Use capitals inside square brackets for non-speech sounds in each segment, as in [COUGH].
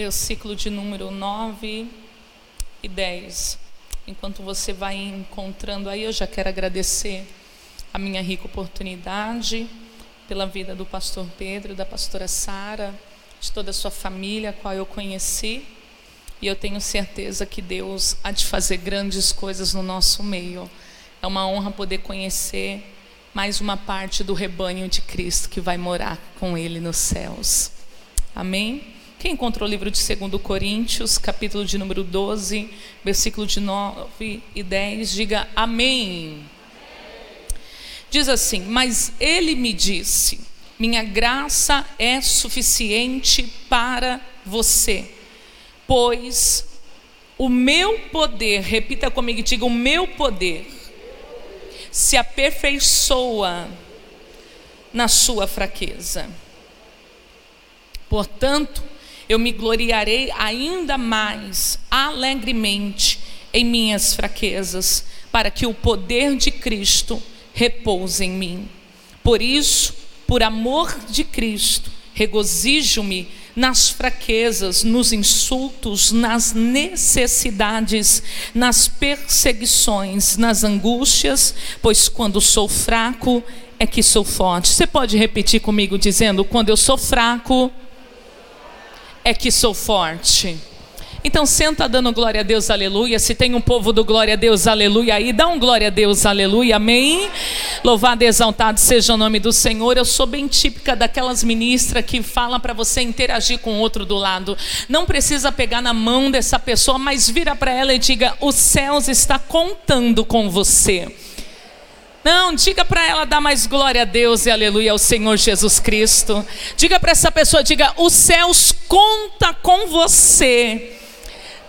versículo de número 9 e 10. Enquanto você vai encontrando aí, eu já quero agradecer a minha rica oportunidade pela vida do pastor Pedro, da pastora Sara, de toda a sua família, a qual eu conheci. E eu tenho certeza que Deus há de fazer grandes coisas no nosso meio. É uma honra poder conhecer mais uma parte do rebanho de Cristo que vai morar com Ele nos céus. Amém? Quem encontrou o livro de 2 Coríntios, capítulo de número 12, versículo de 9 e 10, diga amém. Diz assim: Mas ele me disse: Minha graça é suficiente para você, pois o meu poder, repita comigo, diga: o meu poder se aperfeiçoa na sua fraqueza. Portanto, eu me gloriarei ainda mais alegremente em minhas fraquezas, para que o poder de Cristo repouse em mim. Por isso, por amor de Cristo, regozijo-me nas fraquezas, nos insultos, nas necessidades, nas perseguições, nas angústias, pois quando sou fraco é que sou forte. Você pode repetir comigo dizendo: quando eu sou fraco é que sou forte. Então senta dando glória a Deus, aleluia. Se tem um povo do glória a Deus, aleluia aí, dá um glória a Deus, aleluia, amém. Louvado e exaltado seja o nome do Senhor. Eu sou bem típica daquelas ministras que falam para você interagir com o outro do lado. Não precisa pegar na mão dessa pessoa, mas vira para ela e diga: "Os céus está contando com você". Não, diga para ela dar mais glória a Deus e aleluia ao Senhor Jesus Cristo. Diga para essa pessoa, diga: "Os céus conta com você".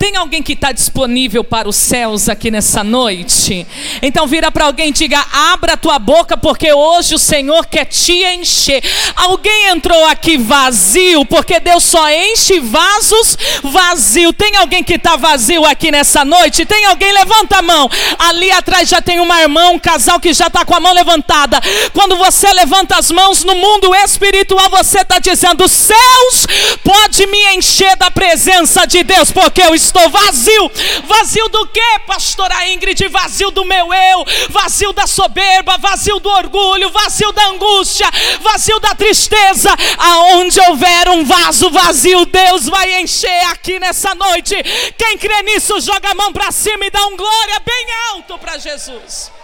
Tem alguém que está disponível para os céus aqui nessa noite? Então vira para alguém e diga: abra tua boca, porque hoje o Senhor quer te encher. Alguém entrou aqui vazio, porque Deus só enche vasos vazio. Tem alguém que está vazio aqui nessa noite? Tem alguém? Levanta a mão. Ali atrás já tem uma irmã, um casal que já está com a mão levantada. Quando você levanta as mãos no mundo espiritual, você está dizendo: céus, pode me encher da presença de Deus, porque eu estou estou vazio. Vazio do que, pastora Ingrid? Vazio do meu eu, vazio da soberba, vazio do orgulho, vazio da angústia, vazio da tristeza. Aonde houver um vaso vazio, Deus vai encher aqui nessa noite. Quem crê nisso, joga a mão para cima e dá um glória bem alto para Jesus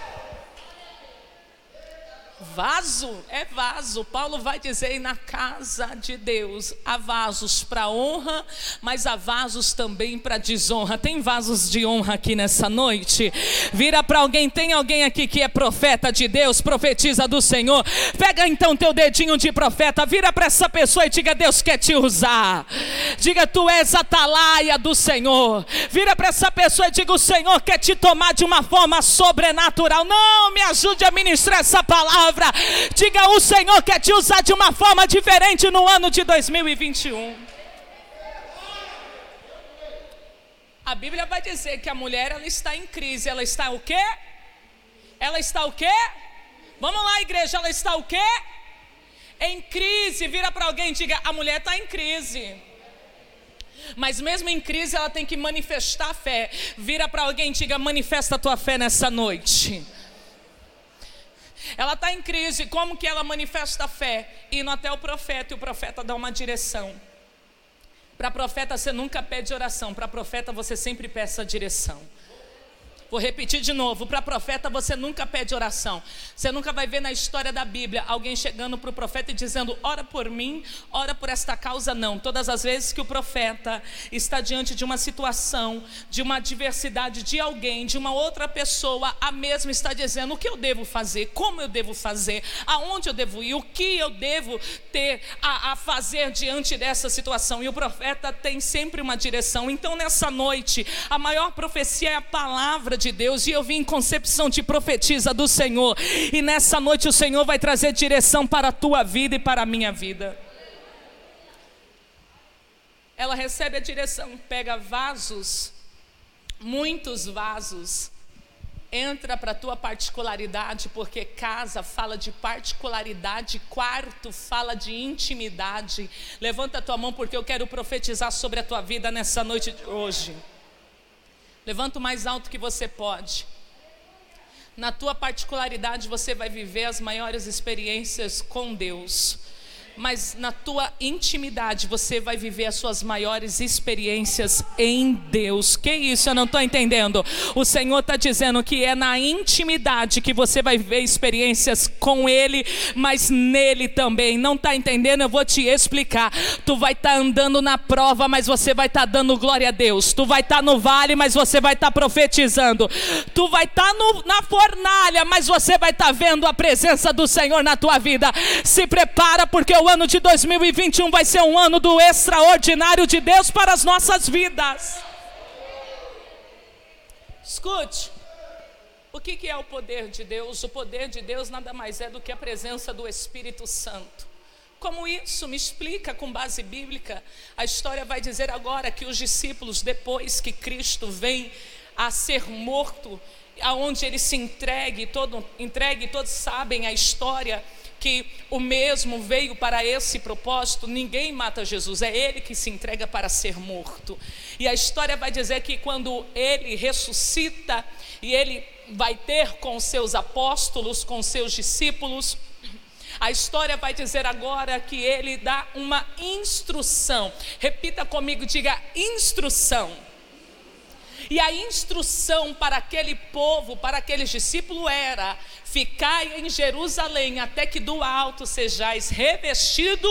vaso é vaso. Paulo vai dizer aí na casa de Deus há vasos para honra, mas há vasos também para desonra. Tem vasos de honra aqui nessa noite? Vira para alguém, tem alguém aqui que é profeta de Deus, profetiza do Senhor. Pega então teu dedinho de profeta, vira para essa pessoa e diga: Deus quer te usar. Diga: Tu és a atalaia do Senhor. Vira para essa pessoa e diga: O Senhor quer te tomar de uma forma sobrenatural. Não, me ajude a ministrar essa palavra. Diga: o Senhor quer te usar de uma forma diferente no ano de 2021. A Bíblia vai dizer que a mulher ela está em crise. Ela está o quê? Ela está o quê? Vamos lá, igreja, ela está o quê? Em crise. Vira para alguém e diga: a mulher está em crise. Mas mesmo em crise, ela tem que manifestar a fé. Vira para alguém e diga: manifesta a tua fé nessa noite. Ela está em crise, como que ela manifesta a fé? Indo até o profeta e o profeta dá uma direção. Para profeta você nunca pede oração, para profeta você sempre peça direção. Vou repetir de novo: para profeta você nunca pede oração. Você nunca vai ver na história da Bíblia alguém chegando para o profeta e dizendo: ora por mim, ora por esta causa. Não. Todas as vezes que o profeta está diante de uma situação, de uma adversidade de alguém, de uma outra pessoa, a mesma está dizendo: o que eu devo fazer, como eu devo fazer, aonde eu devo ir, o que eu devo ter a, a fazer diante dessa situação. E o profeta tem sempre uma direção. Então, nessa noite, a maior profecia é a palavra de Deus e eu vim em concepção de profetiza do Senhor. E nessa noite o Senhor vai trazer direção para a tua vida e para a minha vida. Ela recebe a direção, pega vasos, muitos vasos, Entra para a tua particularidade, porque casa fala de particularidade, quarto fala de intimidade. Levanta a tua mão, porque eu quero profetizar sobre a tua vida nessa noite de hoje. Levanta o mais alto que você pode. Na tua particularidade, você vai viver as maiores experiências com Deus mas na tua intimidade você vai viver as suas maiores experiências em Deus. Que isso? Eu não estou entendendo. O Senhor está dizendo que é na intimidade que você vai viver experiências com Ele, mas nele também. Não está entendendo? Eu vou te explicar. Tu vai estar tá andando na prova, mas você vai estar tá dando glória a Deus. Tu vai estar tá no vale, mas você vai estar tá profetizando. Tu vai estar tá na fornalha, mas você vai estar tá vendo a presença do Senhor na tua vida. Se prepara, porque o o ano de 2021 vai ser um ano do extraordinário de Deus para as nossas vidas. Escute, o que é o poder de Deus? O poder de Deus nada mais é do que a presença do Espírito Santo. Como isso? Me explica com base bíblica. A história vai dizer agora que os discípulos, depois que Cristo vem a ser morto, aonde ele se entregue, todo, entregue, todos sabem a história que o mesmo veio para esse propósito, ninguém mata Jesus, é ele que se entrega para ser morto. E a história vai dizer que quando ele ressuscita e ele vai ter com seus apóstolos, com seus discípulos, a história vai dizer agora que ele dá uma instrução. Repita comigo, diga instrução. E a instrução para aquele povo, para aqueles discípulos era: ficai em Jerusalém até que do alto sejais revestido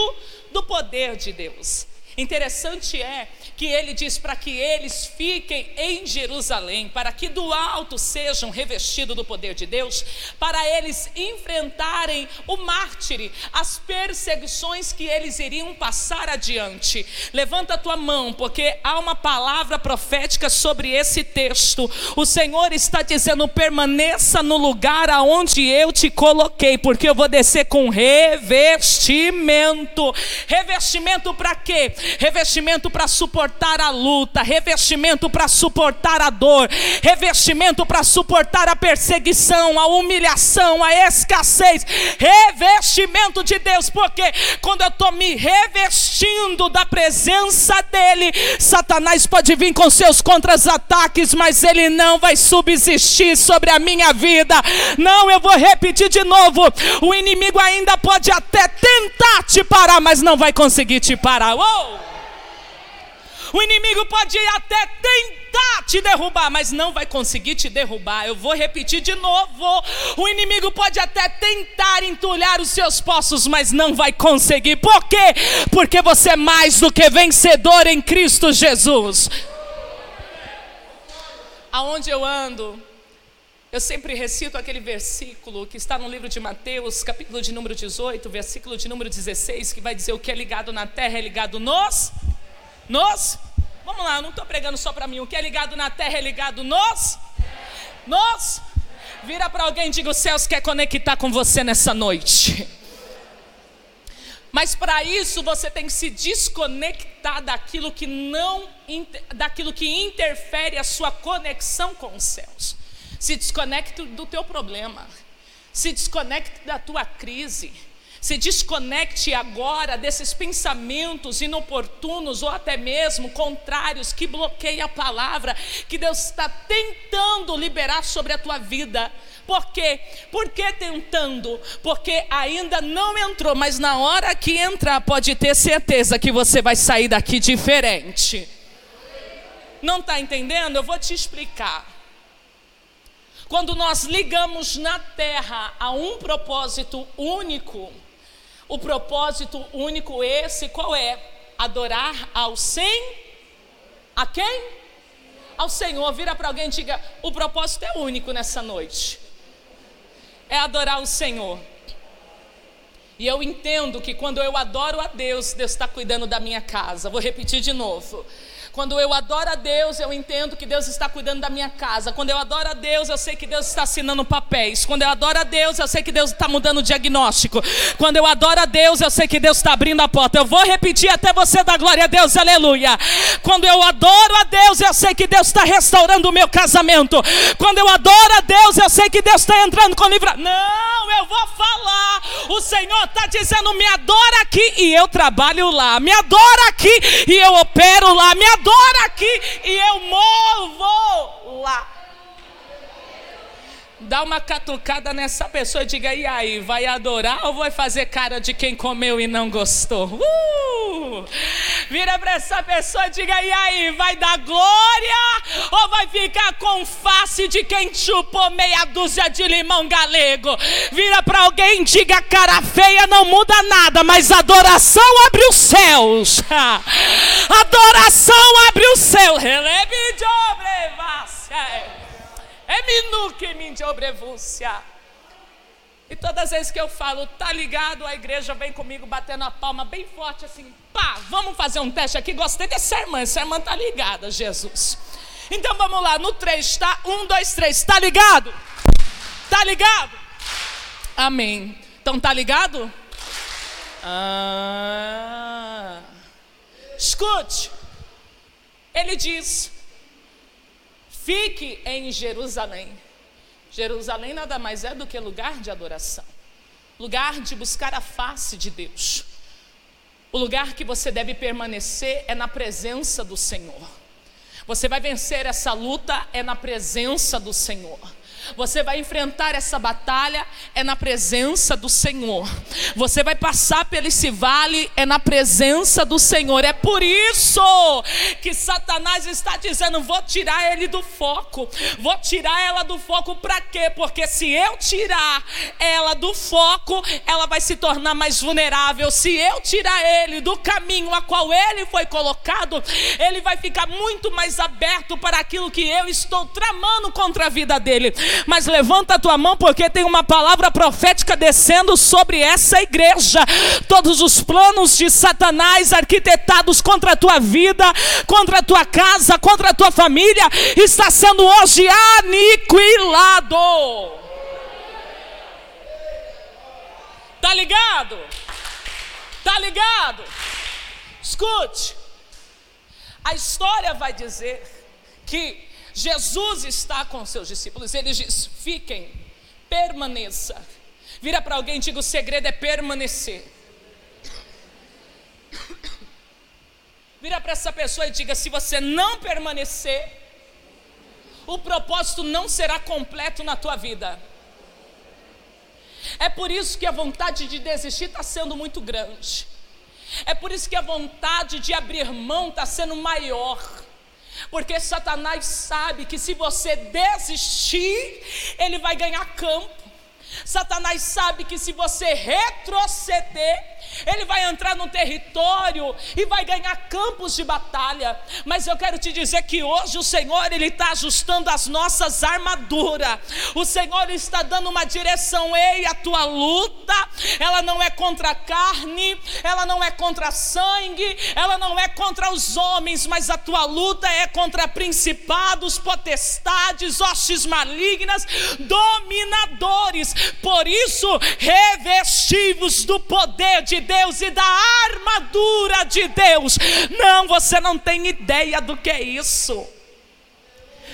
do poder de Deus. Interessante é que ele diz para que eles fiquem em Jerusalém, para que do alto sejam revestidos do poder de Deus, para eles enfrentarem o mártire, as perseguições que eles iriam passar adiante. Levanta a tua mão, porque há uma palavra profética sobre esse texto. O Senhor está dizendo: permaneça no lugar aonde eu te coloquei, porque eu vou descer com revestimento. Revestimento para quê? Revestimento para suportar suportar a luta, revestimento para suportar a dor, revestimento para suportar a perseguição, a humilhação, a escassez, revestimento de Deus, porque quando eu estou me revestindo da presença dEle, Satanás pode vir com seus contra-ataques, mas ele não vai subsistir sobre a minha vida. Não, eu vou repetir de novo: o inimigo ainda pode até tentar te parar, mas não vai conseguir te parar. Uou! O inimigo pode até tentar te derrubar, mas não vai conseguir te derrubar. Eu vou repetir de novo. O inimigo pode até tentar entulhar os seus poços, mas não vai conseguir. Por quê? Porque você é mais do que vencedor em Cristo Jesus. Aonde eu ando, eu sempre recito aquele versículo que está no livro de Mateus, capítulo de número 18, versículo de número 16, que vai dizer: O que é ligado na terra é ligado nos nos? Vamos lá, eu não estou pregando só para mim. O que é ligado na terra é ligado nos? Nos? Vira para alguém e diga: os céus quer conectar com você nessa noite. Mas para isso você tem que se desconectar daquilo que não daquilo que interfere a sua conexão com os céus. Se desconecte do teu problema. Se desconecte da tua crise. Se desconecte agora desses pensamentos inoportunos ou até mesmo contrários que bloqueiam a palavra que Deus está tentando liberar sobre a tua vida. Por quê? Por que tentando? Porque ainda não entrou, mas na hora que entrar, pode ter certeza que você vai sair daqui diferente. Não está entendendo? Eu vou te explicar. Quando nós ligamos na terra a um propósito único, o propósito único esse qual é? Adorar ao sem a quem? Ao Senhor. Vira para alguém e diga: o propósito é único nessa noite. É adorar o Senhor. E eu entendo que quando eu adoro a Deus, Deus está cuidando da minha casa. Vou repetir de novo. Quando eu adoro a Deus, eu entendo que Deus está cuidando da minha casa. Quando eu adoro a Deus, eu sei que Deus está assinando papéis. Quando eu adoro a Deus, eu sei que Deus está mudando o diagnóstico. Quando eu adoro a Deus, eu sei que Deus está abrindo a porta. Eu vou repetir até você dar glória a Deus, aleluia. Quando eu adoro a Deus, eu sei que Deus está restaurando o meu casamento. Quando eu adoro a Deus, eu sei que Deus está entrando com livro. Não, eu vou falar. O Senhor está dizendo: me adora aqui e eu trabalho lá. Me adora aqui e eu opero lá. Me adora aqui e eu movo lá. Dá uma catucada nessa pessoa e diga: e aí, vai adorar ou vai fazer cara de quem comeu e não gostou? Uh! Vira para essa pessoa e diga: e aí, vai dar glória ou vai ficar com face de quem chupou meia dúzia de limão galego? Vira para alguém e diga: cara feia não muda nada, mas adoração abre os céus. [LAUGHS] adoração abre os céus. Releve de é minuque min obrevúcia. E todas as vezes que eu falo, tá ligado, a igreja vem comigo batendo a palma bem forte assim, pá, vamos fazer um teste aqui. Gostei dessa irmã, essa irmã tá ligada, Jesus. Então vamos lá, no 3, tá? Um, dois, três, tá ligado? Tá ligado? Amém. Então tá ligado? Ah. Escute. Ele diz: Fique em Jerusalém. Jerusalém nada mais é do que lugar de adoração, lugar de buscar a face de Deus. O lugar que você deve permanecer é na presença do Senhor. Você vai vencer essa luta é na presença do Senhor. Você vai enfrentar essa batalha é na presença do Senhor. Você vai passar pelo esse vale é na presença do Senhor. É por isso que Satanás está dizendo: vou tirar ele do foco. Vou tirar ela do foco para quê? Porque se eu tirar ela do foco, ela vai se tornar mais vulnerável. Se eu tirar ele do caminho a qual ele foi colocado, ele vai ficar muito mais aberto para aquilo que eu estou tramando contra a vida dele mas levanta a tua mão porque tem uma palavra profética descendo sobre essa igreja. Todos os planos de Satanás arquitetados contra a tua vida, contra a tua casa, contra a tua família, está sendo hoje aniquilado. Tá ligado? Tá ligado? Escute. A história vai dizer que Jesus está com seus discípulos, ele diz: fiquem, permaneça. Vira para alguém e diga: o segredo é permanecer. Vira para essa pessoa e diga: se você não permanecer, o propósito não será completo na tua vida. É por isso que a vontade de desistir está sendo muito grande. É por isso que a vontade de abrir mão está sendo maior. Porque Satanás sabe que se você desistir, ele vai ganhar campo. Satanás sabe que se você retroceder, ele vai entrar no território e vai ganhar campos de batalha. Mas eu quero te dizer que hoje o Senhor ele está ajustando as nossas armaduras. O Senhor está dando uma direção. Ei, a tua luta, ela não é contra a carne, ela não é contra sangue, ela não é contra os homens, mas a tua luta é contra principados, potestades, hostes malignas, dominadores. Por isso, revestivos do poder de Deus e da armadura de Deus. Não, você não tem ideia do que é isso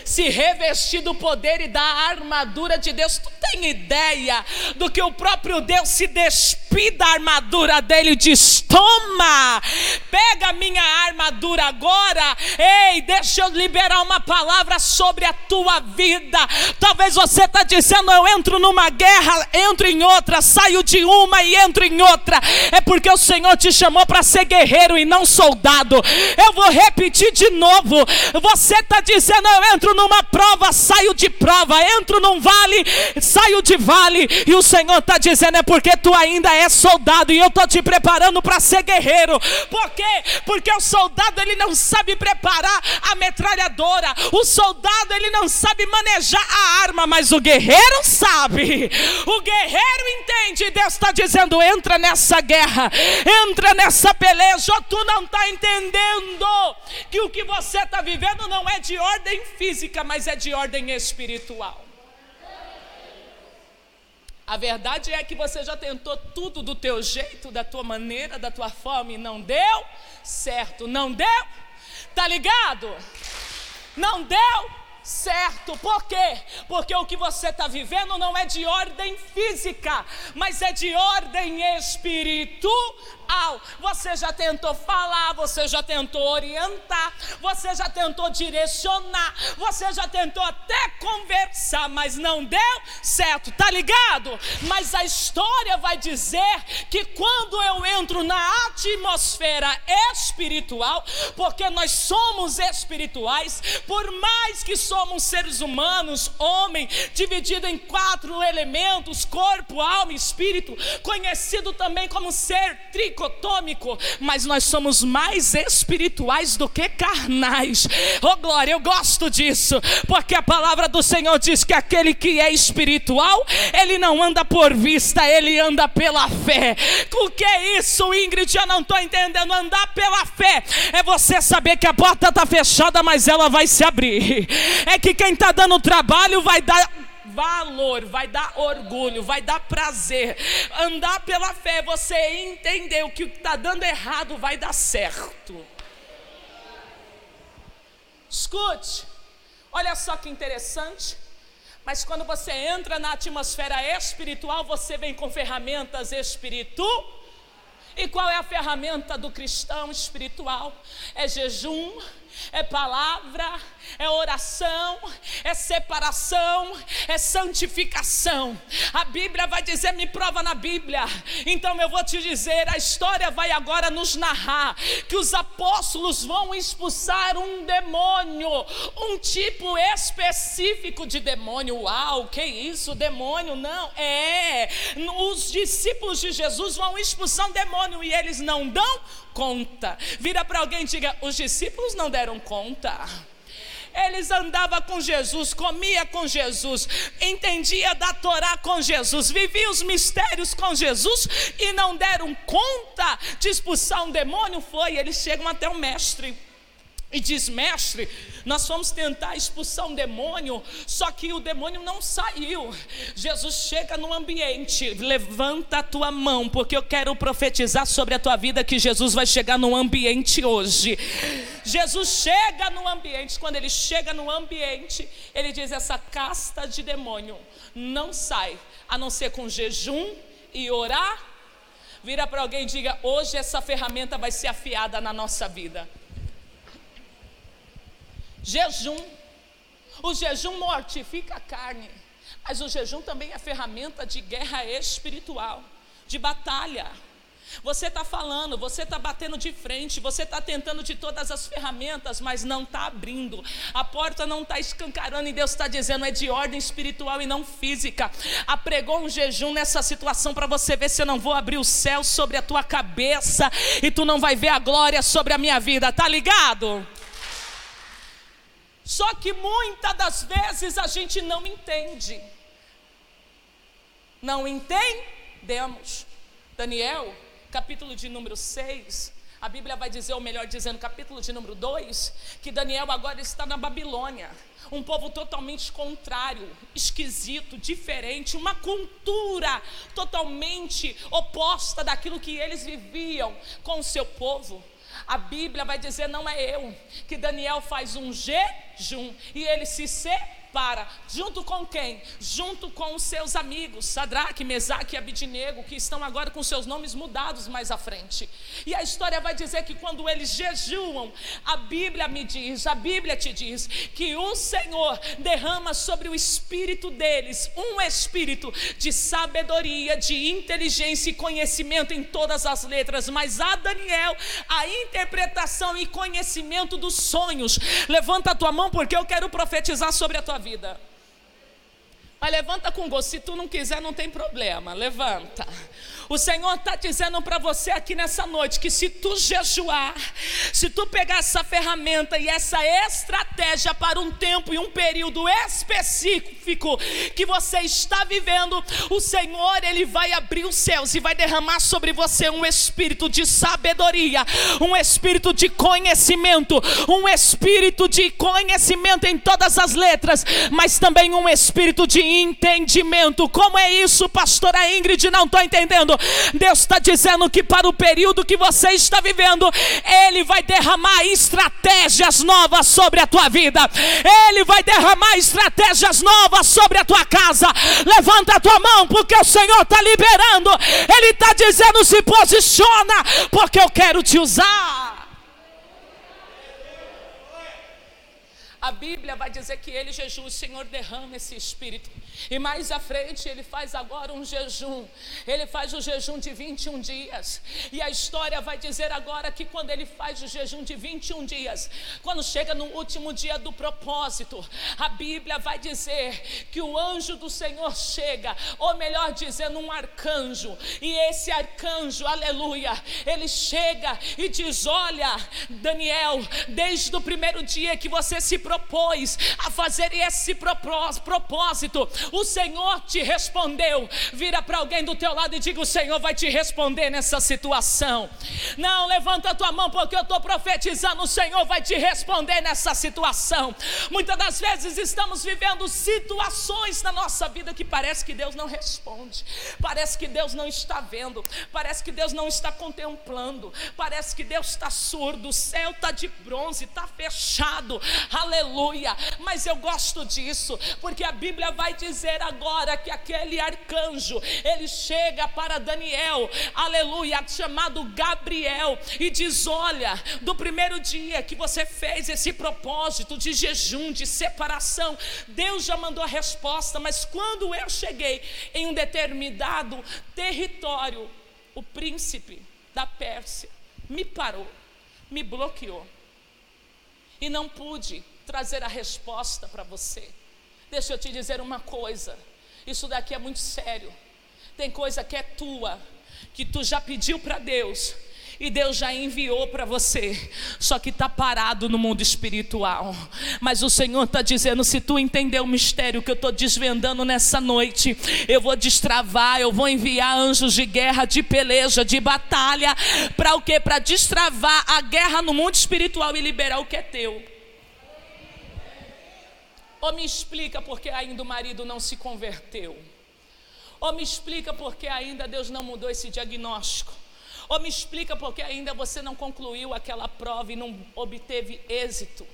se revestir do poder e da armadura de Deus. Tu tem ideia do que o próprio Deus se despida da armadura dele e diz: Toma, pega minha armadura agora. Ei, deixa eu liberar uma palavra sobre a tua vida. Talvez você está dizendo: Eu entro numa guerra, entro em outra, saio de uma e entro em outra. É porque o Senhor te chamou para ser guerreiro e não soldado. Eu vou repetir de novo. Você está dizendo: Eu entro numa prova, saio de prova, entro num vale, saio de vale, e o Senhor está dizendo: é porque tu ainda és soldado, e eu estou te preparando para ser guerreiro. Por quê? Porque o soldado ele não sabe preparar a metralhadora. O soldado ele não sabe manejar a arma, mas o guerreiro sabe. O guerreiro entende. Deus está dizendo: entra nessa guerra, entra nessa peleja. Tu não está entendendo que o que você está vivendo não é de ordem física, mas é de ordem espiritual. A verdade é que você já tentou tudo do teu jeito, da tua maneira, da tua forma e não deu certo. Não deu? Tá ligado? Não deu certo. Por quê? Porque o que você está vivendo não é de ordem física, mas é de ordem espiritual. Você já tentou falar, você já tentou orientar, você já tentou direcionar, você já tentou até conversar, mas não deu certo, tá ligado? Mas a história vai dizer que quando eu entro na atmosfera espiritual, porque nós somos espirituais, por mais que somos seres humanos, homem, dividido em quatro elementos: corpo, alma e espírito, conhecido também como ser tricotômico, mas nós somos mais espirituais do que carnais. Oh glória, eu gosto disso, porque a palavra do Senhor diz que aquele que é espiritual, ele não anda por vista, ele anda pela fé. O que é isso, Ingrid? Eu não estou entendendo. Andar pela fé é você saber que a porta está fechada, mas ela vai se abrir é que quem está dando trabalho vai dar valor, vai dar orgulho, vai dar prazer. Andar pela fé, você entender o que está dando errado vai dar certo. Escute, olha só que interessante. Mas quando você entra na atmosfera espiritual, você vem com ferramentas espirituais. E qual é a ferramenta do cristão espiritual? É jejum, é palavra, é oração, é separação, é santificação. A Bíblia vai dizer, me prova na Bíblia. Então eu vou te dizer, a história vai agora nos narrar que os apóstolos vão expulsar um demônio, um tipo específico de demônio. Uau, que isso, demônio? Não, é. Os discípulos de Jesus vão expulsar um demônio e eles não dão conta. Vira para alguém e diga: os discípulos não deram conta. Eles andavam com Jesus, comia com Jesus, entendia da Torá com Jesus, vivia os mistérios com Jesus e não deram conta de expulsar um demônio. Foi, eles chegam até o mestre e diz: Mestre, nós fomos tentar expulsar um demônio, só que o demônio não saiu. Jesus chega no ambiente, levanta a tua mão, porque eu quero profetizar sobre a tua vida que Jesus vai chegar no ambiente hoje. Jesus chega no ambiente, quando ele chega no ambiente, ele diz: Essa casta de demônio não sai, a não ser com jejum e orar. Vira para alguém e diga: Hoje essa ferramenta vai ser afiada na nossa vida. Jejum. O jejum mortifica a carne, mas o jejum também é ferramenta de guerra espiritual, de batalha. Você está falando, você está batendo de frente, você está tentando de todas as ferramentas, mas não está abrindo. A porta não está escancarando e Deus está dizendo é de ordem espiritual e não física. Apregou um jejum nessa situação para você ver se eu não vou abrir o céu sobre a tua cabeça e tu não vai ver a glória sobre a minha vida. Tá ligado? Só que muitas das vezes a gente não entende. Não entendemos. Daniel, capítulo de número 6, a Bíblia vai dizer, ou melhor dizendo, capítulo de número 2, que Daniel agora está na Babilônia. Um povo totalmente contrário, esquisito, diferente, uma cultura totalmente oposta daquilo que eles viviam com o seu povo. A Bíblia vai dizer, não é eu, que Daniel faz um jejum e ele se separa. Junto com quem? Junto com os seus amigos, Sadraque, Mesaque e Abidinego, que estão agora com seus nomes mudados mais à frente. E a história vai dizer que quando eles jejuam, a Bíblia me diz, a Bíblia te diz, que o Senhor derrama sobre o espírito deles um espírito de sabedoria, de inteligência e conhecimento em todas as letras. Mas a Daniel, a interpretação e conhecimento dos sonhos. Levanta a tua mão porque eu quero profetizar sobre a tua vida. Mas levanta com gosto. Se tu não quiser, não tem problema. Levanta. O Senhor está dizendo para você aqui nessa noite que se tu jejuar, se tu pegar essa ferramenta e essa estratégia para um tempo e um período específico que você está vivendo, o Senhor ele vai abrir os céus e vai derramar sobre você um espírito de sabedoria, um espírito de conhecimento, um espírito de conhecimento em todas as letras, mas também um espírito de entendimento. Como é isso, pastora Ingrid? Não estou entendendo. Deus está dizendo que para o período que você está vivendo, Ele vai derramar estratégias novas sobre a tua vida, Ele vai derramar estratégias novas sobre a tua casa. Levanta a tua mão, porque o Senhor está liberando, Ele está dizendo: se posiciona, porque eu quero te usar. A Bíblia vai dizer que ele jejum, o Senhor derrama esse espírito. E mais à frente ele faz agora um jejum. Ele faz o jejum de 21 dias. E a história vai dizer agora que quando ele faz o jejum de 21 dias, quando chega no último dia do propósito, a Bíblia vai dizer que o anjo do Senhor chega, ou melhor dizendo, um arcanjo. E esse arcanjo, aleluia, ele chega e diz: Olha, Daniel, desde o primeiro dia que você se propôs a fazer esse propósito, o Senhor te respondeu. Vira para alguém do teu lado e diga: O Senhor vai te responder nessa situação. Não, levanta a tua mão, porque eu estou profetizando. O Senhor vai te responder nessa situação. Muitas das vezes estamos vivendo situações na nossa vida que parece que Deus não responde, parece que Deus não está vendo, parece que Deus não está contemplando, parece que Deus está surdo, o céu está de bronze, está fechado. Aleluia. Mas eu gosto disso, porque a Bíblia vai dizer agora que aquele arcanjo, ele chega para Daniel, aleluia, chamado Gabriel, e diz: Olha, do primeiro dia que você fez esse propósito de jejum, de separação, Deus já mandou a resposta, mas quando eu cheguei em um determinado território, o príncipe da Pérsia me parou, me bloqueou e não pude trazer a resposta para você. Deixa eu te dizer uma coisa: isso daqui é muito sério. Tem coisa que é tua, que tu já pediu para Deus, e Deus já enviou para você, só que está parado no mundo espiritual. Mas o Senhor está dizendo: se tu entender o mistério que eu estou desvendando nessa noite, eu vou destravar, eu vou enviar anjos de guerra, de peleja, de batalha, para o quê? Para destravar a guerra no mundo espiritual e liberar o que é teu. Ou me explica porque ainda o marido não se converteu. Ou me explica porque ainda Deus não mudou esse diagnóstico. Ou me explica porque ainda você não concluiu aquela prova e não obteve êxito.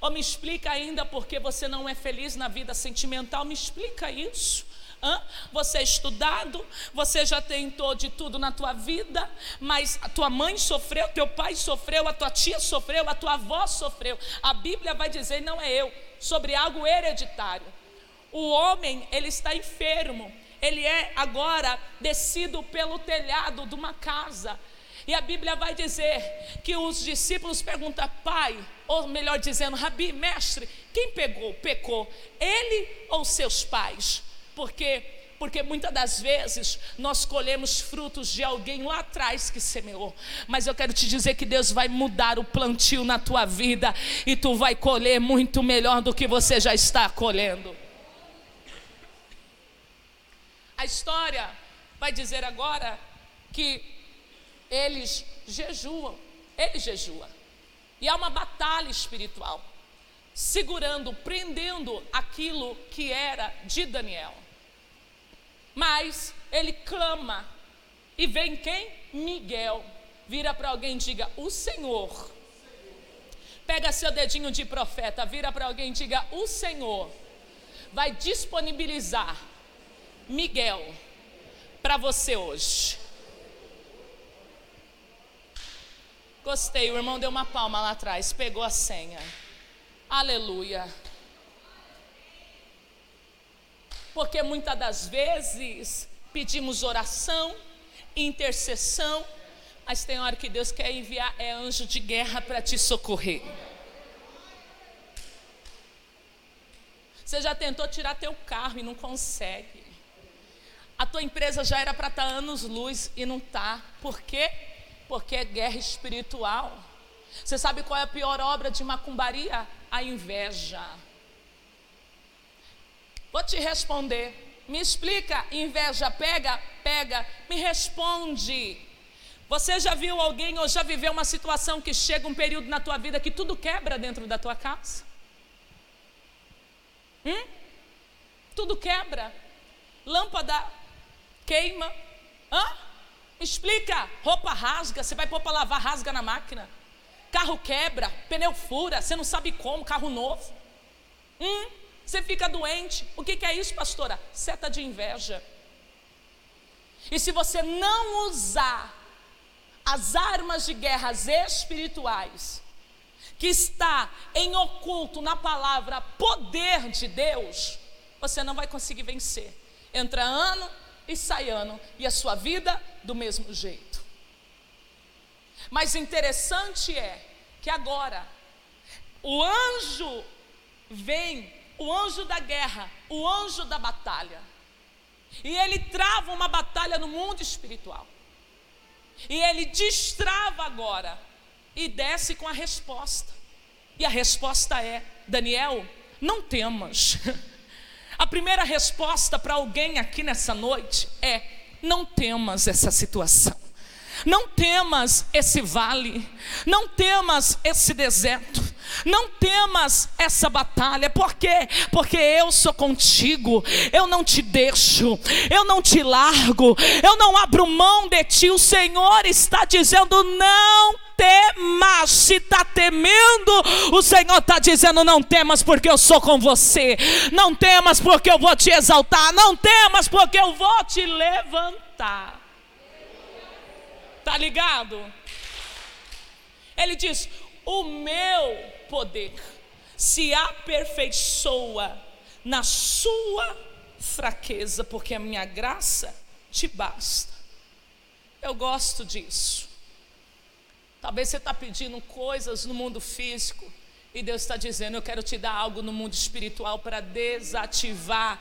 Ou me explica ainda porque você não é feliz na vida sentimental. Me explica isso. Hã? Você é estudado, você já tentou de tudo na tua vida, mas a tua mãe sofreu, teu pai sofreu, a tua tia sofreu, a tua avó sofreu. A Bíblia vai dizer, não é eu, sobre algo hereditário. O homem, ele está enfermo, ele é agora descido pelo telhado de uma casa. E a Bíblia vai dizer que os discípulos perguntam, pai, ou melhor dizendo, rabi, mestre, quem pegou, pecou? Ele ou seus pais? Porque porque muitas das vezes nós colhemos frutos de alguém lá atrás que semeou. Mas eu quero te dizer que Deus vai mudar o plantio na tua vida e tu vai colher muito melhor do que você já está colhendo. A história vai dizer agora que eles jejuam, ele jejua. E há uma batalha espiritual, segurando, prendendo aquilo que era de Daniel. Mas ele clama. E vem quem? Miguel. Vira para alguém e diga: O Senhor. Pega seu dedinho de profeta, vira para alguém e diga: O Senhor vai disponibilizar Miguel para você hoje. Gostei, o irmão deu uma palma lá atrás, pegou a senha. Aleluia. Porque muitas das vezes pedimos oração, intercessão, mas tem hora que Deus quer enviar é anjo de guerra para te socorrer. Você já tentou tirar teu carro e não consegue. A tua empresa já era para estar tá anos luz e não está. Por quê? Porque é guerra espiritual. Você sabe qual é a pior obra de macumbaria? A inveja. Vou te responder. Me explica, inveja pega, pega, me responde. Você já viu alguém ou já viveu uma situação que chega um período na tua vida que tudo quebra dentro da tua casa? Hum? Tudo quebra. Lâmpada queima. Hã? Explica. Roupa rasga. Você vai pôr para lavar, rasga na máquina. Carro quebra, pneu fura, você não sabe como, carro novo. Hum? Você fica doente. O que, que é isso, pastora? Seta de inveja. E se você não usar as armas de guerras espirituais, que está em oculto na palavra poder de Deus, você não vai conseguir vencer. Entra ano e sai ano, e a sua vida do mesmo jeito. Mas interessante é que agora o anjo vem, o anjo da guerra, o anjo da batalha. E ele trava uma batalha no mundo espiritual. E ele destrava agora e desce com a resposta. E a resposta é: Daniel, não temas. [LAUGHS] A primeira resposta para alguém aqui nessa noite é: não temas essa situação. Não temas esse vale, não temas esse deserto, não temas essa batalha, por quê? Porque eu sou contigo, eu não te deixo, eu não te largo, eu não abro mão de ti. O Senhor está dizendo: não temas, se está temendo, o Senhor está dizendo: não temas, porque eu sou com você, não temas, porque eu vou te exaltar, não temas, porque eu vou te levantar. Está ligado? Ele diz: o meu poder se aperfeiçoa na sua fraqueza, porque a minha graça te basta. Eu gosto disso. Talvez você está pedindo coisas no mundo físico e Deus está dizendo: Eu quero te dar algo no mundo espiritual para desativar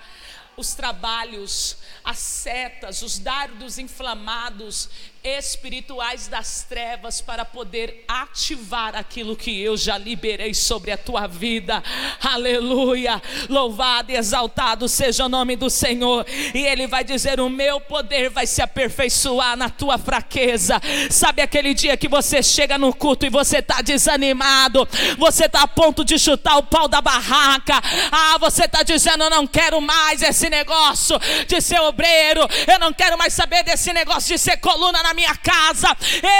os trabalhos, as setas, os dardos inflamados espirituais das trevas para poder ativar aquilo que eu já liberei sobre a tua vida. Aleluia! Louvado e exaltado seja o nome do Senhor. E ele vai dizer: "O meu poder vai se aperfeiçoar na tua fraqueza". Sabe aquele dia que você chega no culto e você está desanimado, você está a ponto de chutar o pau da barraca. Ah, você está dizendo: "Eu não quero mais esse negócio de ser obreiro. Eu não quero mais saber desse negócio de ser coluna na minha casa.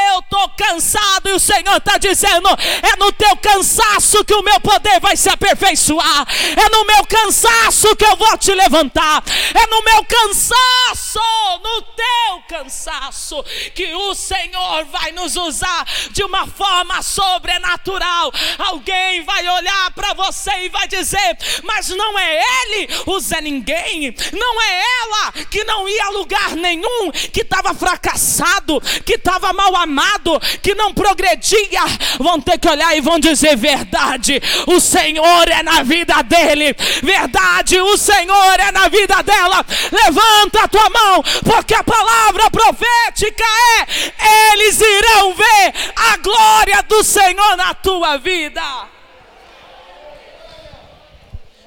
Eu estou cansado e o Senhor está dizendo: é no teu cansaço que o meu poder vai se aperfeiçoar. É no meu cansaço que eu vou te levantar. É no meu cansaço, no teu cansaço, que o Senhor vai nos usar de uma forma sobrenatural. Alguém vai olhar para você e vai dizer: Mas não é ele Zé Ninguém, não é ela que não ia a lugar nenhum, que estava fracassado que estava mal amado, que não progredia, vão ter que olhar e vão dizer: verdade, o Senhor é na vida dele, verdade, o Senhor é na vida dela. Levanta a tua mão, porque a palavra profética é: eles irão ver a glória do Senhor na tua vida.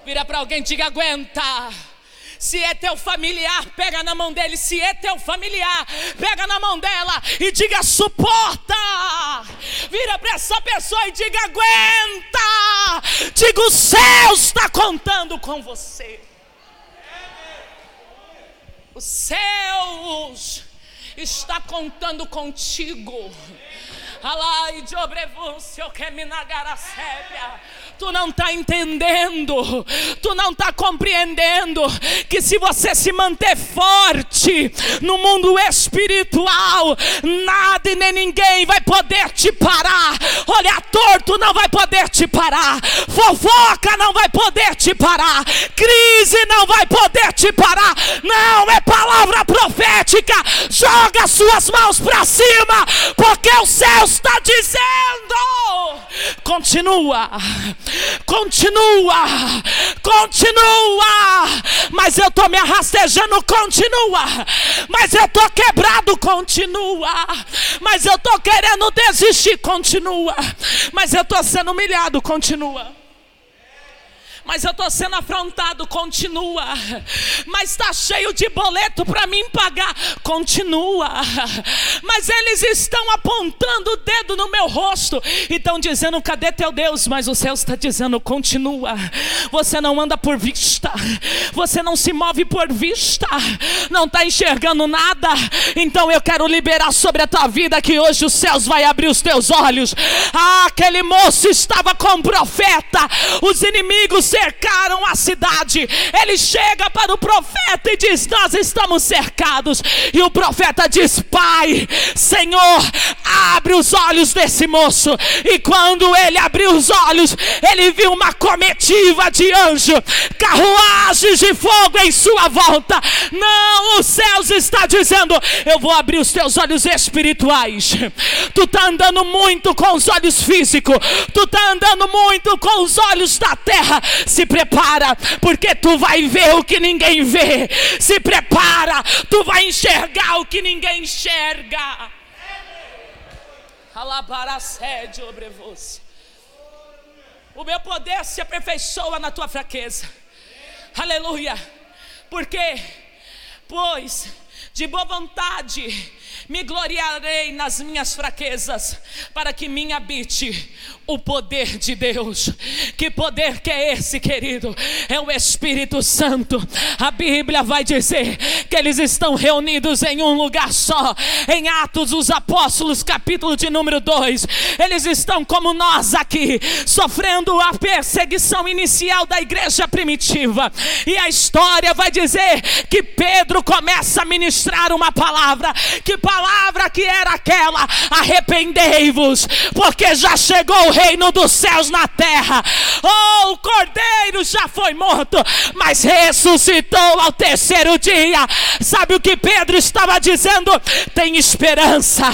Vira para alguém diga: aguenta. Se é teu familiar, pega na mão dele. Se é teu familiar, pega na mão dela e diga: suporta. Vira para essa pessoa e diga: aguenta. Diga: o céu está contando com você. Os céus está contando contigo. Alai de obrevúncio que me nagara Tu não está entendendo, tu não está compreendendo que se você se manter forte no mundo espiritual, nada e nem ninguém vai poder te parar. Olhar torto não vai poder te parar, fofoca não vai poder te parar, crise não vai poder te parar. Não é palavra profética. Joga suas mãos para cima, porque o está dizendo: continua, continua, continua. Mas eu estou me arrastejando, continua. Mas eu estou quebrado, continua. Mas eu estou querendo desistir, continua. Mas eu estou sendo humilhado, continua mas eu estou sendo afrontado, continua. Mas está cheio de boleto para mim pagar, continua. Mas eles estão apontando o dedo no meu rosto e estão dizendo: cadê teu Deus? Mas o céu está dizendo: continua. Você não anda por vista, você não se move por vista, não está enxergando nada. Então eu quero liberar sobre a tua vida que hoje os céus vai abrir os teus olhos. Ah, aquele moço estava com o profeta, os inimigos cercaram a cidade. Ele chega para o profeta e diz: Nós estamos cercados. E o profeta diz: Pai, Senhor, abre os olhos desse moço. E quando ele abriu os olhos, ele viu uma comitiva de anjo, carruagens de fogo em sua volta. Não, os céus está dizendo: Eu vou abrir os teus olhos espirituais. Tu está andando muito com os olhos físicos, tu está andando muito com os olhos da terra se prepara, porque tu vai ver o que ninguém vê. Se prepara, tu vai enxergar o que ninguém enxerga. sede obrevose. O meu poder se aperfeiçoa na tua fraqueza. Aleluia. Porque, pois, de boa vontade me gloriarei nas minhas fraquezas, para que me habite o poder de Deus. Que poder que é esse, querido? É o Espírito Santo. A Bíblia vai dizer que eles estão reunidos em um lugar só. Em Atos dos Apóstolos, capítulo de número 2, eles estão como nós aqui, sofrendo a perseguição inicial da igreja primitiva. E a história vai dizer que Pedro começa a ministrar uma palavra. Que palavra que era aquela? Arrependei-vos, porque já chegou o reino dos céus na terra. Oh, o cordeiro já foi morto, mas ressuscitou ao terceiro dia. Sabe o que Pedro estava dizendo? Tem esperança,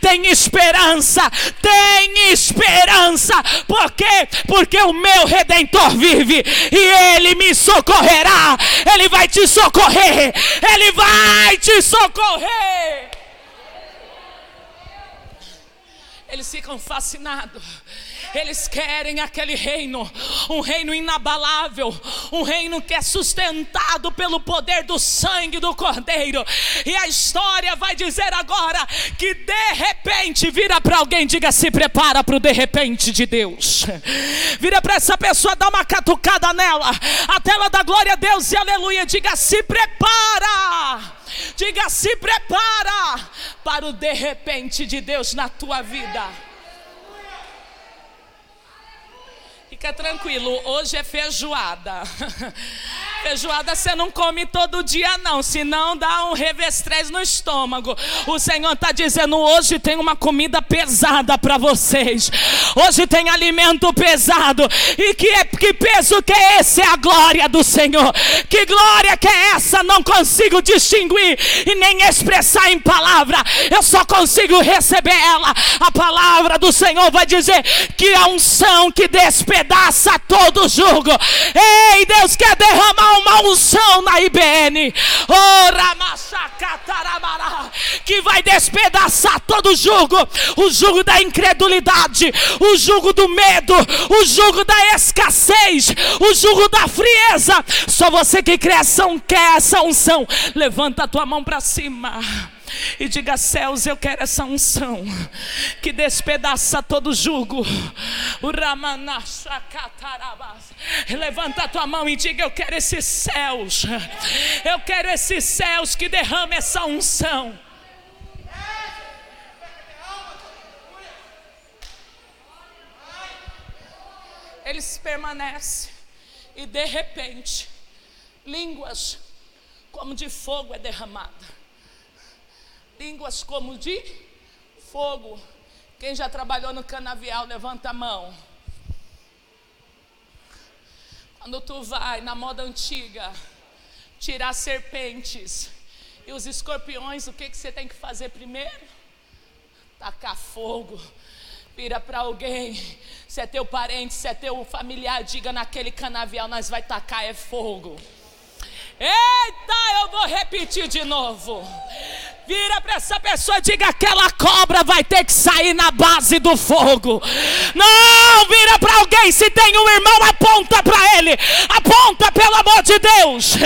tem esperança, tem esperança. Por quê? Porque o meu redentor vive e ele me socorrerá. Ele vai te socorrer. Ele vai te socorrer. Eles ficam fascinados eles querem aquele reino, um reino inabalável, um reino que é sustentado pelo poder do sangue do Cordeiro. E a história vai dizer agora que de repente vira para alguém, diga: se prepara para o de repente de Deus. Vira para essa pessoa, dá uma catucada nela, a tela da glória a Deus e aleluia. Diga: se prepara. Diga: se prepara para o de repente de Deus na tua vida. Fica tranquilo, hoje é feijoada. [LAUGHS] Feijoada você não come todo dia, não, senão dá um revestrez no estômago. O Senhor está dizendo: hoje tem uma comida pesada para vocês. Hoje tem alimento pesado. E que, que peso que é esse? É a glória do Senhor. Que glória que é essa? Não consigo distinguir e nem expressar em palavra. Eu só consigo receber ela. A palavra do Senhor vai dizer que a unção que despedaça todo jugo. Ei, Deus quer derramar uma unção na IBN. Oh, que vai despedaçar todo o jugo, o jugo da incredulidade, o jugo do medo, o jugo da escassez, o jugo da frieza. Só você que crê quer essa unção, levanta a tua mão para cima e diga: Céus, eu quero essa unção que despedaça todo jugo. Levanta a tua mão e diga: Eu quero esses céus, eu quero esses céus que derramem essa unção. Eles permanecem e de repente, línguas como de fogo é derramada línguas como de fogo. Quem já trabalhou no canavial, levanta a mão. Quando tu vai na moda antiga, tirar serpentes e os escorpiões, o que, que você tem que fazer primeiro? Tacar fogo. Vira para alguém, se é teu parente, se é teu familiar, diga naquele canavial, nós vai tacar é fogo. Eita, eu vou repetir de novo. Vira para essa pessoa e diga: aquela cobra vai ter que sair na base do fogo. Não, vira para alguém. Se tem um irmão, aponta para ele. Aponta, pelo amor de Deus.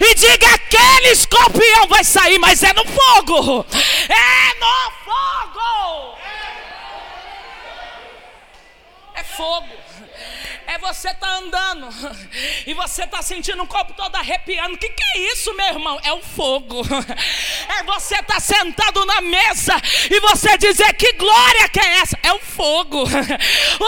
E diga: aquele escorpião vai sair, mas é no fogo. É no fogo. É fogo. É você tá andando [LAUGHS] e você tá sentindo o corpo todo arrepiando. O que, que é isso, meu irmão? É o fogo. [LAUGHS] É você tá sentado na mesa e você dizer que glória que é essa? É o fogo. [LAUGHS]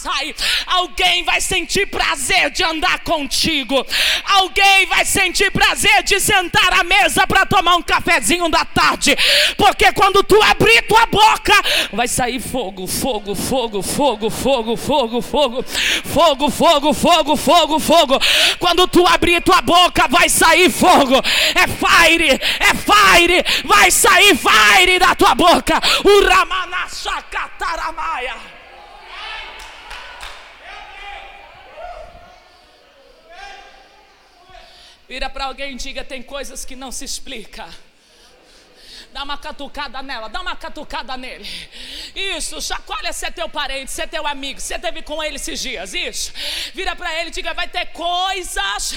Sai. Alguém vai sentir prazer de andar contigo. Alguém vai sentir prazer de sentar à mesa para tomar um cafezinho da tarde. Porque quando tu abrir tua boca, vai sair fogo, fogo, fogo, fogo, fogo, fogo, fogo, fogo, fogo, fogo, fogo, fogo. Quando tu abrir tua boca, vai sair fogo. É fire, é fire, vai sair fire da tua boca. O Ramanachakataramaia. Vira para alguém e diga: tem coisas que não se explica. Dá uma catucada nela, dá uma catucada nele. Isso, chacoalha se é teu parente, se é teu amigo, você teve com ele esses dias. Isso. Vira para ele e diga: vai ter coisas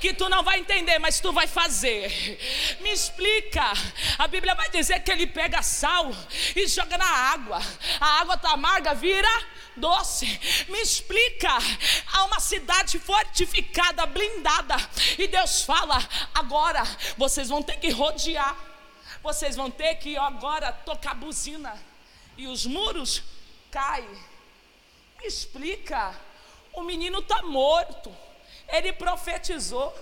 que tu não vai entender, mas tu vai fazer. Me explica. A Bíblia vai dizer que ele pega sal e joga na água. A água tá amarga, vira doce. Me explica. Há uma cidade fortificada, blindada. E Deus fala: agora vocês vão ter que rodear vocês vão ter que agora tocar buzina e os muros caem. Me explica, o menino está morto, ele profetizou.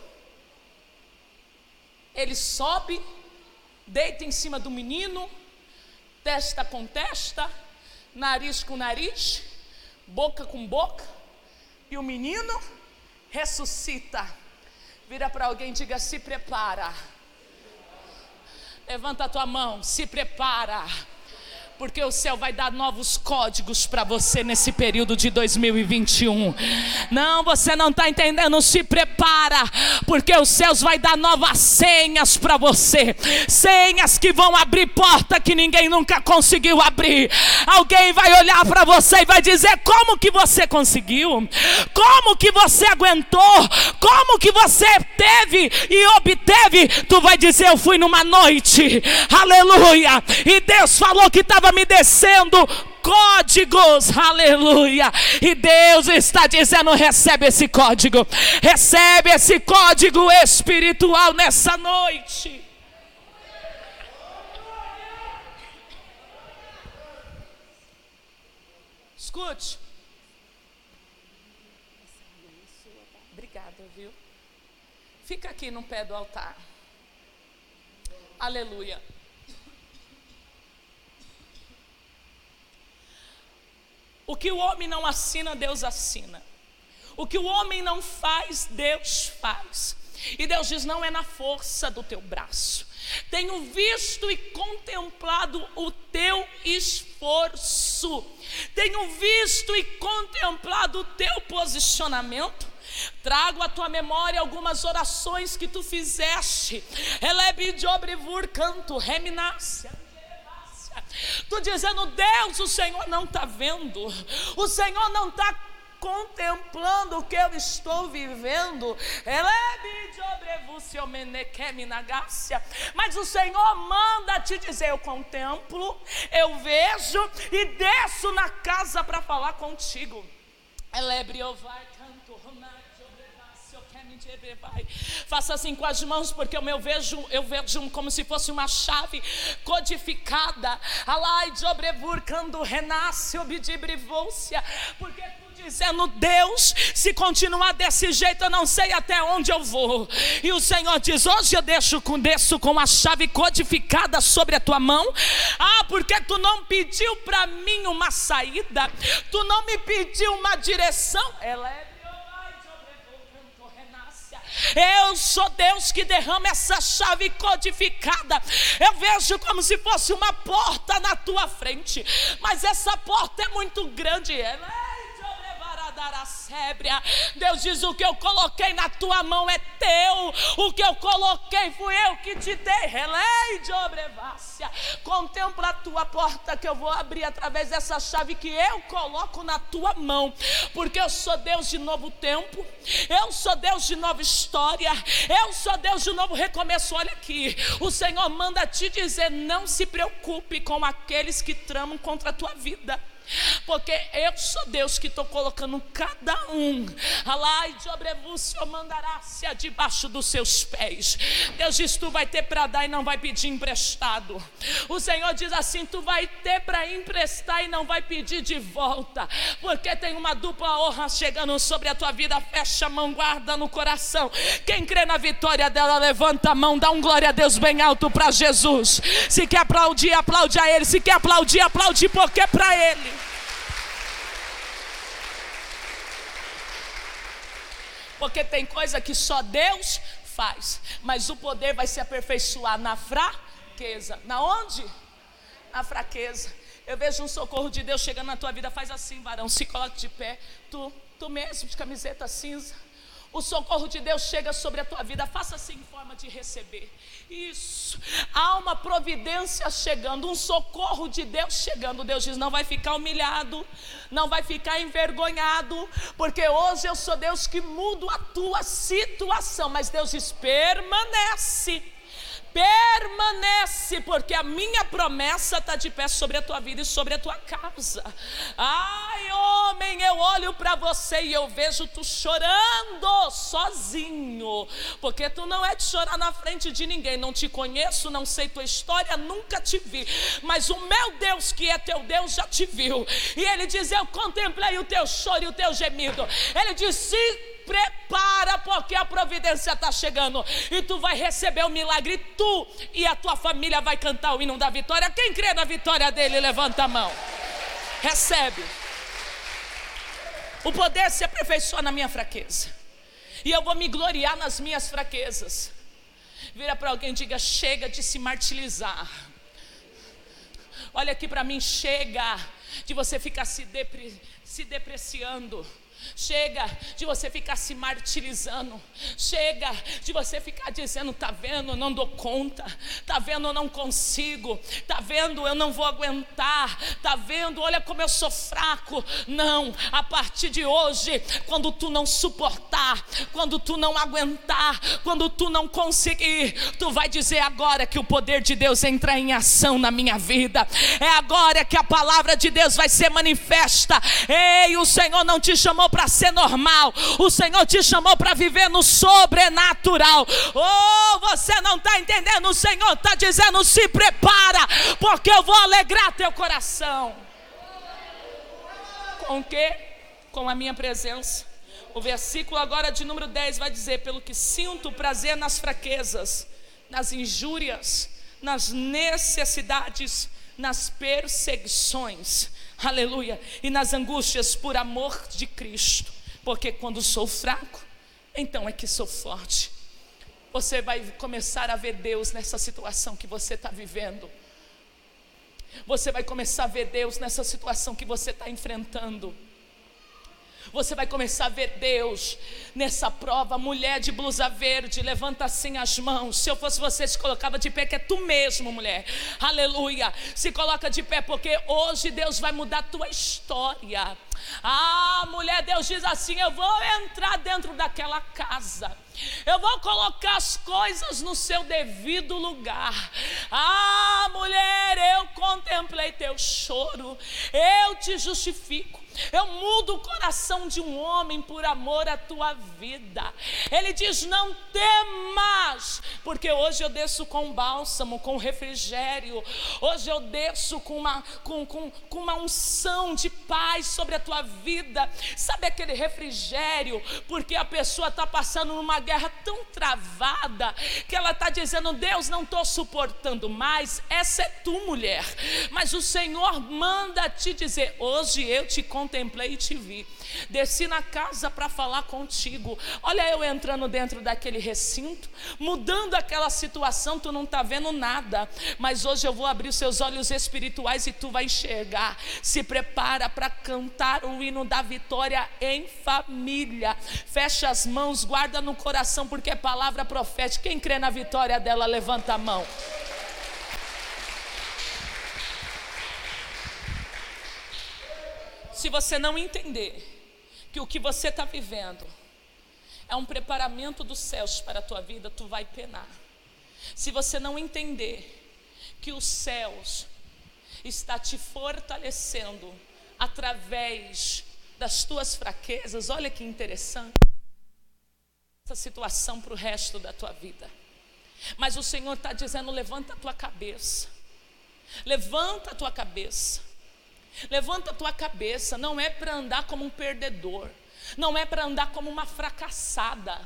Ele sobe, deita em cima do menino, testa com testa, nariz com nariz, boca com boca, e o menino ressuscita. Vira para alguém e diga: se prepara Levanta a tua mão, se prepara porque o céu vai dar novos códigos para você nesse período de 2021. Não, você não está entendendo, se prepara, porque os céus vai dar novas senhas para você, senhas que vão abrir porta que ninguém nunca conseguiu abrir. Alguém vai olhar para você e vai dizer: como que você conseguiu? Como que você aguentou? Como que você teve e obteve? Tu vai dizer: eu fui numa noite, aleluia, e Deus falou que estava estava me descendo códigos, aleluia. E Deus está dizendo: recebe esse código, recebe esse código espiritual nessa noite. Escute. Obrigada, viu? Fica aqui no pé do altar. Aleluia. O que o homem não assina, Deus assina. O que o homem não faz, Deus faz. E Deus diz: não é na força do teu braço. Tenho visto e contemplado o teu esforço. Tenho visto e contemplado o teu posicionamento. Trago à tua memória algumas orações que tu fizeste. Elebe de obrevur canto, reminácia. Tu dizendo, Deus, o Senhor não está vendo, o Senhor não está contemplando o que eu estou vivendo. Mas o Senhor manda te dizer: eu contemplo, eu vejo e desço na casa para falar contigo. Elebre, vai Faça assim com as mãos, porque eu vejo, eu vejo como se fosse uma chave codificada. Alai de obreburcando renasce obdibrivôncia. Porque dizendo, Deus, se continuar desse jeito, eu não sei até onde eu vou. E o Senhor diz: Hoje eu deixo com, desço com a chave codificada sobre a tua mão. Ah, porque tu não pediu para mim uma saída, tu não me pediu uma direção. Ela é Eu sou Deus que derrama essa chave codificada. Eu vejo como se fosse uma porta na tua frente, mas essa porta é muito grande. Ela é Deus diz: O que eu coloquei na tua mão é teu, o que eu coloquei fui eu que te dei. Relei de obrevácia. Contempla a tua porta que eu vou abrir através dessa chave que eu coloco na tua mão, porque eu sou Deus de novo tempo, eu sou Deus de nova história, eu sou Deus de novo recomeço. Olha aqui, o Senhor manda te dizer: não se preocupe com aqueles que tramam contra a tua vida. Porque eu sou Deus que estou colocando cada um, alai de obrevúcio mandará-se debaixo dos seus pés. Deus diz: Tu vai ter para dar e não vai pedir emprestado. O Senhor diz assim: Tu vai ter para emprestar e não vai pedir de volta. Porque tem uma dupla honra chegando sobre a tua vida. Fecha a mão, guarda no coração. Quem crê na vitória dela, levanta a mão, dá um glória a Deus bem alto para Jesus. Se quer aplaudir, aplaude a Ele. Se quer aplaudir, aplaude porque é para Ele. Porque tem coisa que só Deus faz. Mas o poder vai se aperfeiçoar na fraqueza. Na onde? Na fraqueza. Eu vejo um socorro de Deus chegando na tua vida. Faz assim, varão. Se coloque de pé. Tu, tu mesmo, de camiseta cinza o socorro de Deus chega sobre a tua vida, faça assim em forma de receber. Isso, há uma providência chegando, um socorro de Deus chegando. Deus diz: não vai ficar humilhado, não vai ficar envergonhado, porque hoje eu sou Deus que mudo a tua situação. Mas Deus diz: permanece permanece, porque a minha promessa está de pé sobre a tua vida e sobre a tua casa. Ai, homem, eu olho para você e eu vejo tu chorando sozinho, porque tu não é de chorar na frente de ninguém. Não te conheço, não sei tua história, nunca te vi, mas o meu Deus, que é teu Deus, já te viu. E ele diz: Eu contemplei o teu choro e o teu gemido. Ele disse: prepara, porque a providência está chegando e tu vai receber o milagre. Tu e a tua família vai cantar o hino da vitória. Quem crê na vitória dele, levanta a mão. Recebe. O poder se aperfeiçoa na minha fraqueza, e eu vou me gloriar nas minhas fraquezas. Vira para alguém e diga: chega de se martirizar. Olha aqui para mim, chega de você ficar se, depre, se depreciando. Chega de você ficar se martirizando. Chega de você ficar dizendo: tá vendo, eu não dou conta. Tá vendo, eu não consigo. Tá vendo, eu não vou aguentar. Tá vendo, olha como eu sou fraco. Não, a partir de hoje, quando tu não suportar, quando tu não aguentar, quando tu não conseguir, tu vai dizer agora que o poder de Deus entra em ação na minha vida. É agora que a palavra de Deus vai ser manifesta. Ei, o Senhor não te chamou para ser normal, o Senhor te chamou para viver no sobrenatural. Oh, você não está entendendo? O Senhor está dizendo: se prepara, porque eu vou alegrar teu coração. Com o que? Com a minha presença. O versículo agora de número 10 vai dizer: Pelo que sinto prazer nas fraquezas, nas injúrias, nas necessidades, nas perseguições aleluia, e nas angústias por amor de Cristo, porque quando sou fraco, então é que sou forte. Você vai começar a ver Deus nessa situação que você está vivendo. Você vai começar a ver Deus nessa situação que você está enfrentando. Você vai começar a ver Deus nessa prova. Mulher de blusa verde, levanta assim as mãos. Se eu fosse você, se colocava de pé, que é tu mesmo, mulher. Aleluia. Se coloca de pé, porque hoje Deus vai mudar a tua história. Ah, mulher, Deus diz assim: eu vou entrar dentro daquela casa. Eu vou colocar as coisas no seu devido lugar. Ah, mulher, eu contemplei teu choro. Eu te justifico. Eu mudo o coração de um homem por amor à tua vida. Ele diz: Não temas, porque hoje eu desço com bálsamo, com refrigério. Hoje eu desço com uma, com, com, com uma unção de paz sobre a tua vida. Sabe aquele refrigério? Porque a pessoa está passando numa guerra tão travada que ela está dizendo: Deus, não estou suportando mais. Essa é tu, mulher. Mas o Senhor manda te dizer: Hoje eu te contemplei e te vi. Desci na casa para falar contigo. Olha eu entrando dentro daquele recinto, mudando aquela situação, tu não está vendo nada. Mas hoje eu vou abrir seus olhos espirituais e tu vai enxergar. Se prepara para cantar o hino da vitória em família. Fecha as mãos, guarda no coração, porque é palavra profética. Quem crê na vitória dela, levanta a mão. Se você não entender que o que você está vivendo é um preparamento dos céus para a tua vida, tu vai penar. Se você não entender que os céus está te fortalecendo através das tuas fraquezas, olha que interessante essa situação para o resto da tua vida. Mas o Senhor está dizendo: levanta a tua cabeça, levanta a tua cabeça. Levanta a tua cabeça, não é para andar como um perdedor, não é para andar como uma fracassada,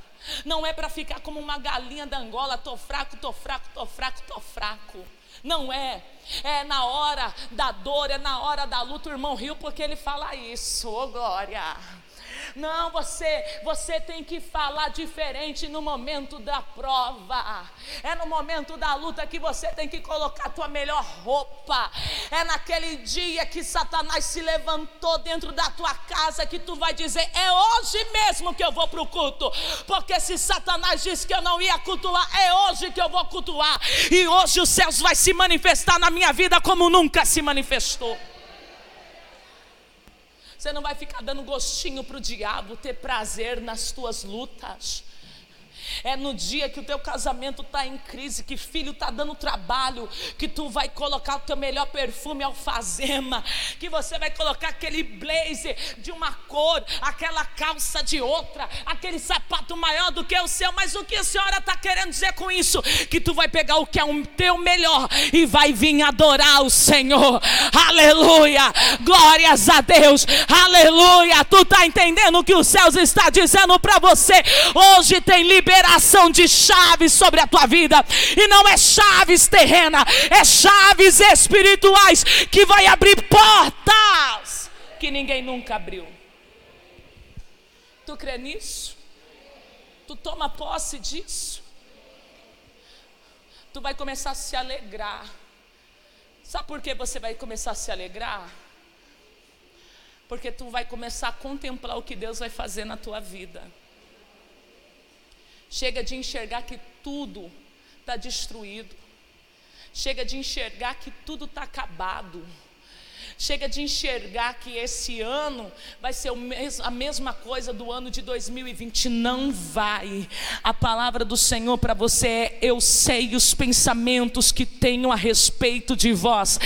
não é para ficar como uma galinha da Angola, tô fraco, tô fraco, tô fraco, tô fraco. Não é, é na hora da dor, é na hora da luta. O irmão riu porque ele fala isso, ô oh, glória. Não, você, você tem que falar diferente no momento da prova. É no momento da luta que você tem que colocar a tua melhor roupa. É naquele dia que Satanás se levantou dentro da tua casa que tu vai dizer: "É hoje mesmo que eu vou para o culto". Porque se Satanás disse que eu não ia cultuar, é hoje que eu vou cultuar. E hoje os céus vai se manifestar na minha vida como nunca se manifestou. Você não vai ficar dando gostinho para o diabo ter prazer nas tuas lutas. É no dia que o teu casamento está em crise, que filho está dando trabalho, que tu vai colocar o teu melhor perfume alfazema, que você vai colocar aquele blazer de uma cor, aquela calça de outra, aquele sapato maior do que o seu. Mas o que a senhora está querendo dizer com isso? Que tu vai pegar o que é o teu melhor e vai vir adorar o Senhor. Aleluia! Glórias a Deus! Aleluia! Tu está entendendo o que os céus está dizendo para você? Hoje tem liberdade liberação de chaves sobre a tua vida. E não é chaves terrena, é chaves espirituais que vai abrir portas que ninguém nunca abriu. Tu crê nisso? Tu toma posse disso? Tu vai começar a se alegrar. Sabe por que você vai começar a se alegrar? Porque tu vai começar a contemplar o que Deus vai fazer na tua vida. Chega de enxergar que tudo está destruído. Chega de enxergar que tudo está acabado. Chega de enxergar que esse ano vai ser a mesma coisa do ano de 2020. Não vai. A palavra do Senhor para você é: Eu sei os pensamentos que tenho a respeito de vós,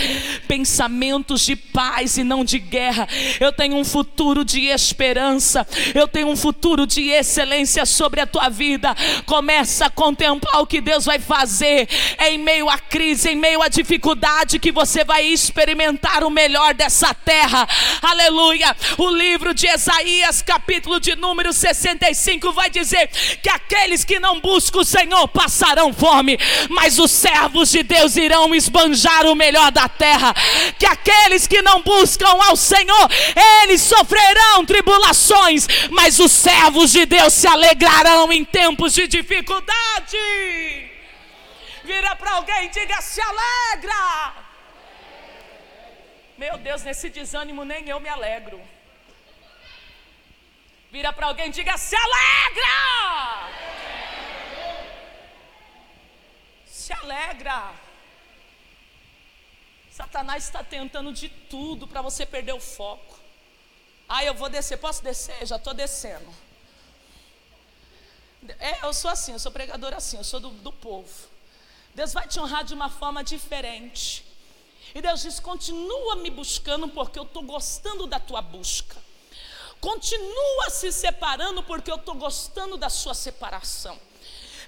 pensamentos de paz e não de guerra. Eu tenho um futuro de esperança. Eu tenho um futuro de excelência sobre a tua vida. Começa a contemplar o que Deus vai fazer. Em meio à crise, em meio à dificuldade, que você vai experimentar o melhor dessa terra. Aleluia. O livro de Isaías, capítulo de número 65, vai dizer que aqueles que não buscam o Senhor passarão fome, mas os servos de Deus irão esbanjar o melhor da terra. Que aqueles que não buscam ao Senhor, eles sofrerão tribulações, mas os servos de Deus se alegrarão em tempos de dificuldade. Vira para alguém e diga: se alegra. Meu Deus, nesse desânimo nem eu me alegro. Vira para alguém e diga: se alegra! Se alegra. Satanás está tentando de tudo para você perder o foco. Ah, eu vou descer. Posso descer? Já estou descendo. É, eu sou assim, eu sou pregador assim, eu sou do, do povo. Deus vai te honrar de uma forma diferente. E Deus diz: continua me buscando, porque eu estou gostando da tua busca. Continua se separando, porque eu estou gostando da sua separação.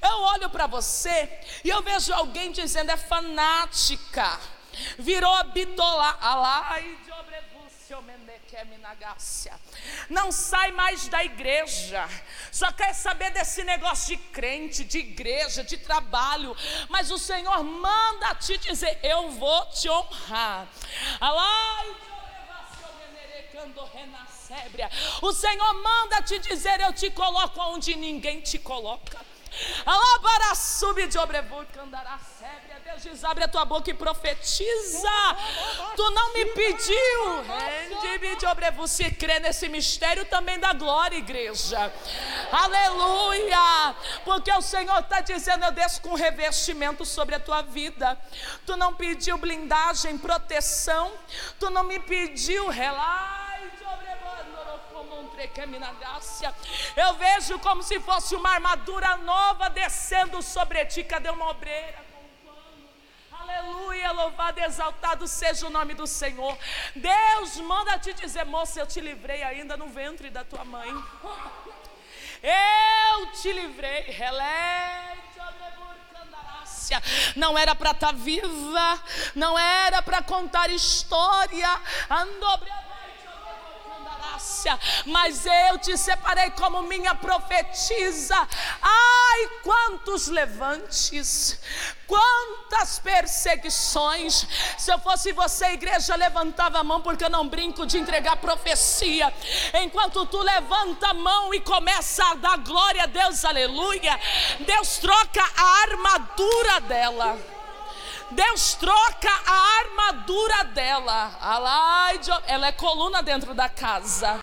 Eu olho para você e eu vejo alguém dizendo: é fanática, virou bitola, alai de Não sai mais da igreja. Só quer saber desse negócio de crente, de igreja, de trabalho. Mas o Senhor manda te dizer: Eu vou te honrar. O Senhor manda te dizer: Eu te coloco onde ninguém te coloca. Alá para subir de obrevu, candará Deus diz: abre a tua boca e profetiza. Tu não me pediu. Você crê nesse mistério também da glória, igreja. Aleluia. Porque o Senhor está dizendo: eu desço com revestimento sobre a tua vida. Tu não pediu blindagem, proteção. Tu não me pediu relax. Eu vejo como se fosse uma armadura nova descendo sobre ti. Cadê uma obreira? Aleluia, louvado exaltado seja o nome do Senhor. Deus manda te dizer, moça, eu te livrei ainda no ventre da tua mãe. Eu te livrei, não era para estar tá viva, não era para contar história. Andobre mas eu te separei como minha profetisa. Ai, quantos levantes, quantas perseguições. Se eu fosse você, igreja, levantava a mão, porque eu não brinco de entregar profecia. Enquanto tu levanta a mão e começa a dar glória a Deus, aleluia, Deus troca a armadura dela. Deus troca a armadura dela. Ela é coluna dentro da casa.